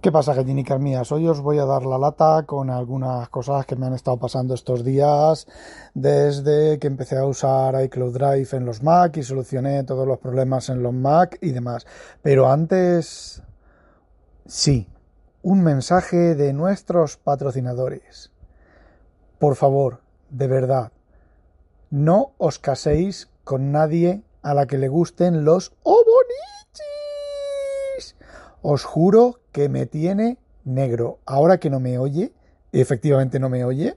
¿Qué pasa, gallinicas mías? Hoy os voy a dar la lata con algunas cosas que me han estado pasando estos días desde que empecé a usar iCloud Drive en los Mac y solucioné todos los problemas en los Mac y demás. Pero antes, sí, un mensaje de nuestros patrocinadores. Por favor, de verdad, no os caséis con nadie a la que le gusten los obonichis. Os juro que me tiene negro. Ahora que no me oye, efectivamente no me oye,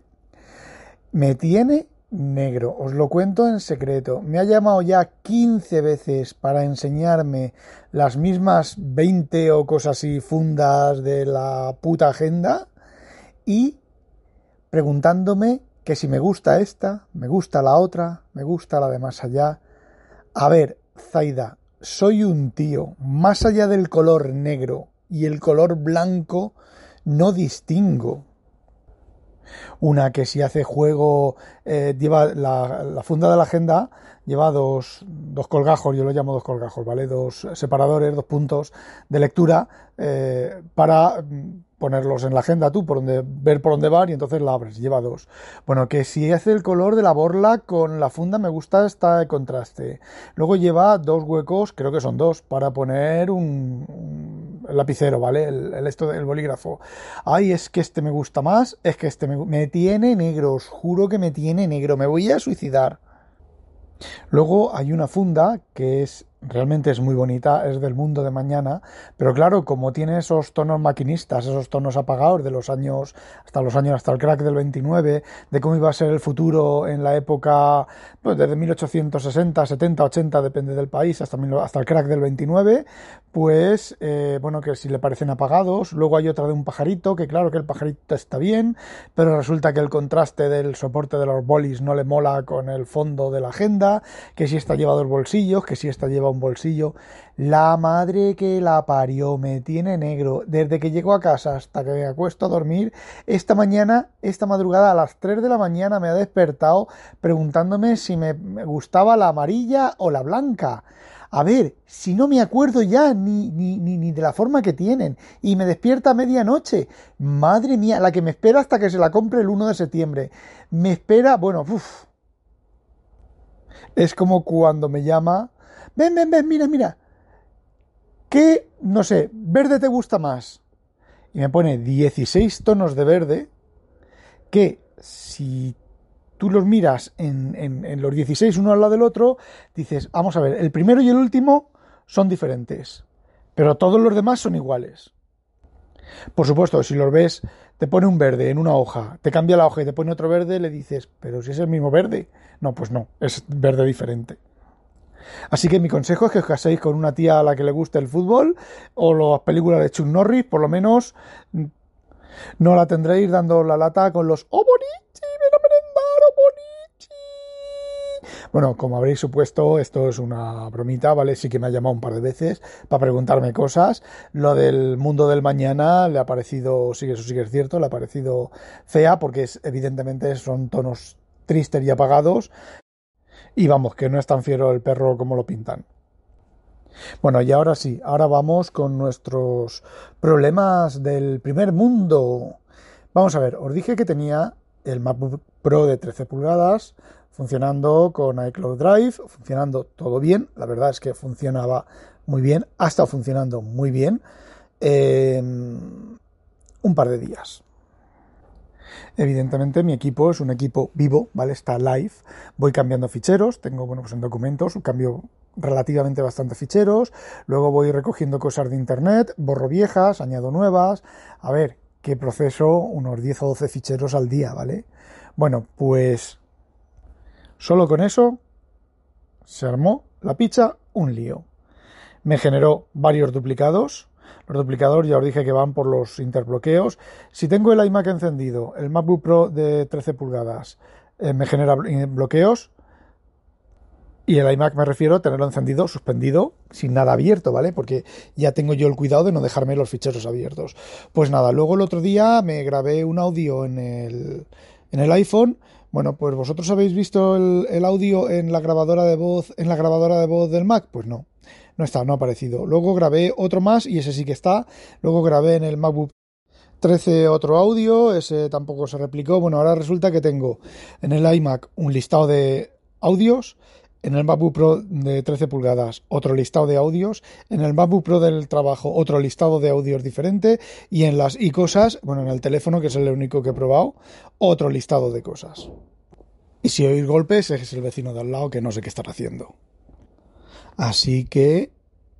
me tiene negro. Os lo cuento en secreto. Me ha llamado ya 15 veces para enseñarme las mismas 20 o cosas así fundas de la puta agenda y preguntándome que si me gusta esta, me gusta la otra, me gusta la de más allá. A ver, Zaida, soy un tío, más allá del color negro y el color blanco, no distingo. Una que si hace juego, eh, lleva la, funda de la agenda, lleva dos, dos, colgajos, yo lo llamo dos colgajos, ¿vale? Dos separadores, dos puntos de lectura eh, para ponerlos en la agenda tú, por donde, ver por dónde van y entonces la abres, lleva dos. Bueno, que si hace el color de la borla con la funda me gusta esta contraste. Luego lleva dos huecos, creo que son dos, para poner un, lapicero, ¿vale? El, esto del bolígrafo. Ay, es que este me gusta más, es que este me, me tiene negro, os juro que me tiene negro, me voy a suicidar. Luego hay una funda que es realmente es muy bonita, es del mundo de mañana, pero claro, como tiene esos tonos maquinistas, esos tonos apagados de los años, hasta los años, hasta el crack del 29, de cómo iba a ser el futuro en la época, pues desde 1860, 70, 80, depende del país, hasta, hasta el crack del 29, pues, eh, bueno, que si le parecen apagados, luego hay otra de un pajarito, que claro que el pajarito está bien, pero resulta que el contraste del soporte de los bolis no le mola con el fondo de la agenda, que si está llevado el bolsillos, que si está llevado un bolsillo. La madre que la parió me tiene negro. Desde que llego a casa hasta que me acuesto a dormir, esta mañana, esta madrugada a las 3 de la mañana me ha despertado preguntándome si me gustaba la amarilla o la blanca. A ver, si no me acuerdo ya ni, ni, ni, de la forma que tienen. Y me despierta a medianoche. Madre mía, la que me espera hasta que se la compre el 1 de septiembre. Me espera, bueno, uff. Es como cuando me llama ven, ven, ven, mira, mira, ¿qué, no sé, verde te gusta más? Y me pone 16 tonos de verde que si tú los miras en, en, los 16 uno al lado del otro, dices, vamos a ver, el primero y el último son diferentes, pero todos los demás son iguales. Por supuesto, si los ves, te pone un verde en una hoja, te cambia la hoja y te pone otro verde, le dices, pero si es el mismo verde. No, pues no, es verde diferente. Así que mi consejo es que os caséis con una tía a la que le guste el fútbol o las películas de Chuck Norris, por lo menos mm, no la tendréis dando la lata con los ¡Oh, bonichi! ¡Ven a merendar, oh, bonichi! Bueno, como habréis supuesto, esto es una bromita, ¿vale? Sí que me ha llamado un par de veces para preguntarme cosas. Lo del mundo del mañana le ha parecido, sí, eso sí que es cierto, le ha parecido fea porque es, evidentemente son tonos tristes y apagados y vamos, que no es tan fiero el perro como lo pintan. Bueno, y ahora sí, ahora vamos con nuestros problemas del primer mundo. Vamos a ver, os dije que tenía el MacBook Pro de 13 pulgadas funcionando con iCloud Drive, funcionando todo bien. La verdad es que funcionaba muy bien, ha estado funcionando muy bien un par de días. Evidentemente mi equipo es un equipo vivo, ¿vale? Está live. Voy cambiando ficheros, tengo, bueno, pues en documentos, cambio relativamente bastante ficheros, luego voy recogiendo cosas de internet, borro viejas, añado nuevas. A ver, que proceso unos 10 o 12 ficheros al día, ¿vale? Bueno, pues solo con eso se armó la picha un lío. Me generó varios duplicados, los duplicadores ya os dije que van por los interbloqueos. Si tengo el iMac encendido, el MacBook Pro de 13 pulgadas eh, me genera bloqueos. Y el iMac me refiero a tenerlo encendido, suspendido, sin nada abierto, ¿vale? Porque ya tengo yo el cuidado de no dejarme los ficheros abiertos. Pues nada, luego el otro día me grabé un audio en el, en el iPhone Bueno, pues vosotros habéis visto el, audio en la grabadora de voz, en la grabadora de voz del Mac, pues no, no está, no ha aparecido. Luego grabé otro más y ese sí que está. Luego grabé en el MacBook 13 otro audio, ese tampoco se replicó. Bueno, ahora resulta que tengo en el iMac un listado de audios en el MacBook Pro de 13 pulgadas otro listado de audios, en el MacBook Pro del trabajo otro listado de audios diferente y en las y cosas, bueno, en el teléfono que es el único que he probado, otro listado de cosas. Y si oís golpes es el vecino de al lado que no sé qué estar haciendo. Así que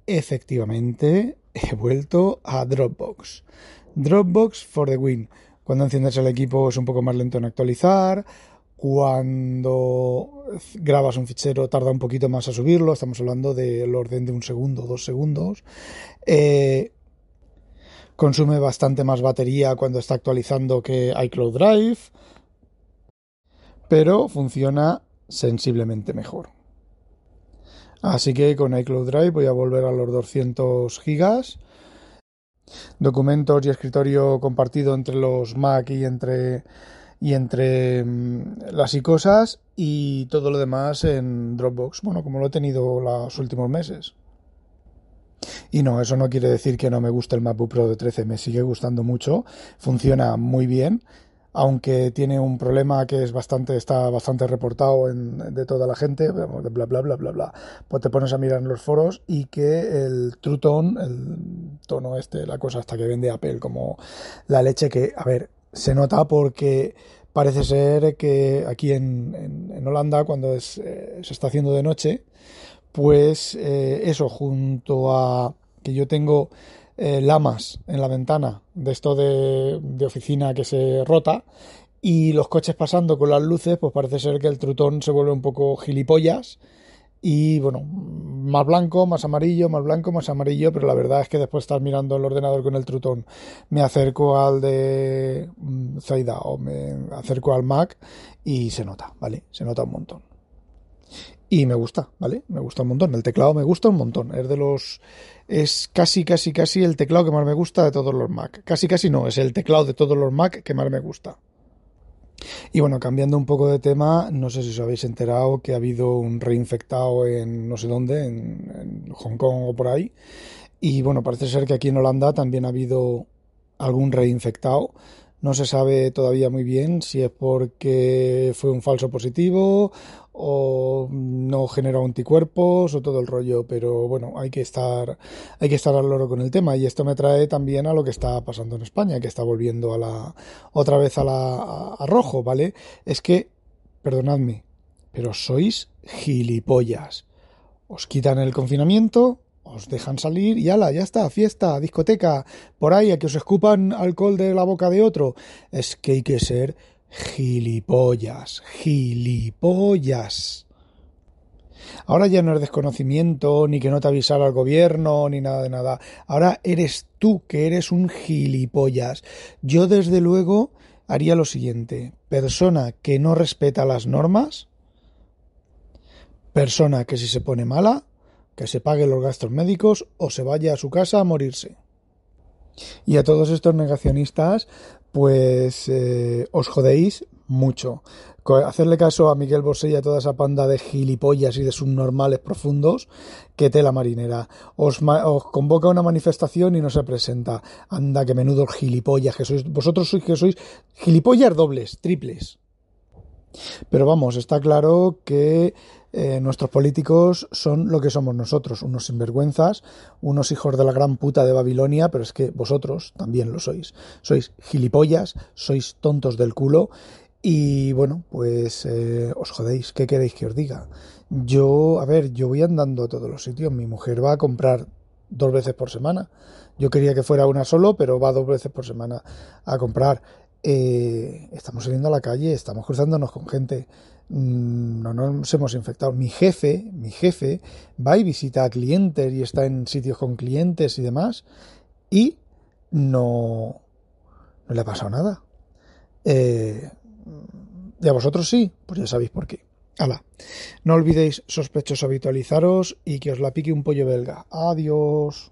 efectivamente he vuelto a Dropbox. Dropbox for the win. Cuando enciendes el equipo es un poco más lento en actualizar, cuando grabas un fichero tarda un poquito más a subirlo, estamos hablando del orden de un segundo, dos segundos. Eh, consume bastante más batería cuando está actualizando que iCloud Drive, pero funciona sensiblemente mejor. Así que con iCloud Drive voy a volver a los 200 gigas. Documentos y escritorio compartido entre los Mac y entre y entre mm, las y cosas y todo lo demás en Dropbox, bueno, como lo he tenido los últimos meses. Y no, eso no quiere decir que no me guste el MacBook Pro de 13, me sigue gustando mucho, funciona muy bien, aunque tiene un problema que es bastante, está bastante reportado en, de toda la gente, bla, bla, bla, bla, bla. Pues te pones a mirar en los foros y que el True el tono este, la cosa hasta que vende Apple como la leche que, a ver, se nota porque parece ser que aquí en, en, Holanda, cuando es, eh, se está haciendo de noche, pues eh, eso, junto a que yo tengo eh, lamas en la ventana de esto de, de, oficina que se rota y los coches pasando con las luces, pues parece ser que el trutón se vuelve un poco gilipollas y bueno, más blanco, más amarillo, más blanco, más amarillo, pero la verdad es que después de estar mirando el ordenador con el trutón, me acerco al de mm, Zaida o me acerco al Mac y se nota, ¿vale? Se nota un montón. Y me gusta, ¿vale? Me gusta un montón. El teclado me gusta un montón. Es de los. Es casi, casi, casi el teclado que más me gusta de todos los Mac. Casi, casi no. Es el teclado de todos los Mac que más me gusta. Y bueno, cambiando un poco de tema, no sé si os habéis enterado que ha habido un reinfectado en no sé dónde, en, Hong Kong o por ahí. Y bueno, parece ser que aquí en Holanda también ha habido algún reinfectado. No se sabe todavía muy bien si es porque fue un falso positivo o no generó anticuerpos o todo el rollo, pero bueno, hay que estar hay que estar al loro con el tema y esto me trae también a lo que está pasando en España, que está volviendo a la otra vez a la a rojo, ¿vale? Es que perdonadme, pero sois gilipollas. Os quitan el confinamiento, os dejan salir y ala, ya está, fiesta, discoteca, por ahí a que os escupan alcohol de la boca de otro. Es que hay que ser gilipollas, gilipollas. Ahora ya no es desconocimiento, ni que no te avisara el gobierno, ni nada de nada. Ahora eres tú que eres un gilipollas. Yo desde luego haría lo siguiente. Persona que no respeta las normas. Persona que si se pone mala, que se pague los gastos médicos o se vaya a su casa a morirse. Y a todos estos negacionistas, pues eh, os jodéis mucho. Hacerle caso a Miguel Bosé y a toda esa panda de gilipollas y de subnormales profundos que tela marinera. Os, convoca una manifestación y no se presenta. Anda, que menudo gilipollas que sois. Vosotros sois que sois gilipollas dobles, triples. Pero vamos, está claro que eh, nuestros políticos son lo que somos nosotros, unos sinvergüenzas, unos hijos de la gran puta de Babilonia, pero es que vosotros también lo sois. Sois gilipollas, sois tontos del culo y bueno, pues eh, os jodéis, ¿qué queréis que os diga? Yo, a ver, yo voy andando a todos los sitios, mi mujer va a comprar dos veces por semana. Yo quería que fuera una solo, pero va dos veces por semana a comprar. Eh, estamos saliendo a la calle, estamos cruzándonos con gente. Mm, no nos hemos infectado. Mi jefe, mi jefe va y visita a clientes y está en sitios con clientes y demás y no, no le ha pasado nada. Eh, ¿Y a vosotros sí? Pues ya sabéis por qué. Hala. No olvidéis, sospechosos, habitualizaros y que os la pique un pollo belga. Adiós.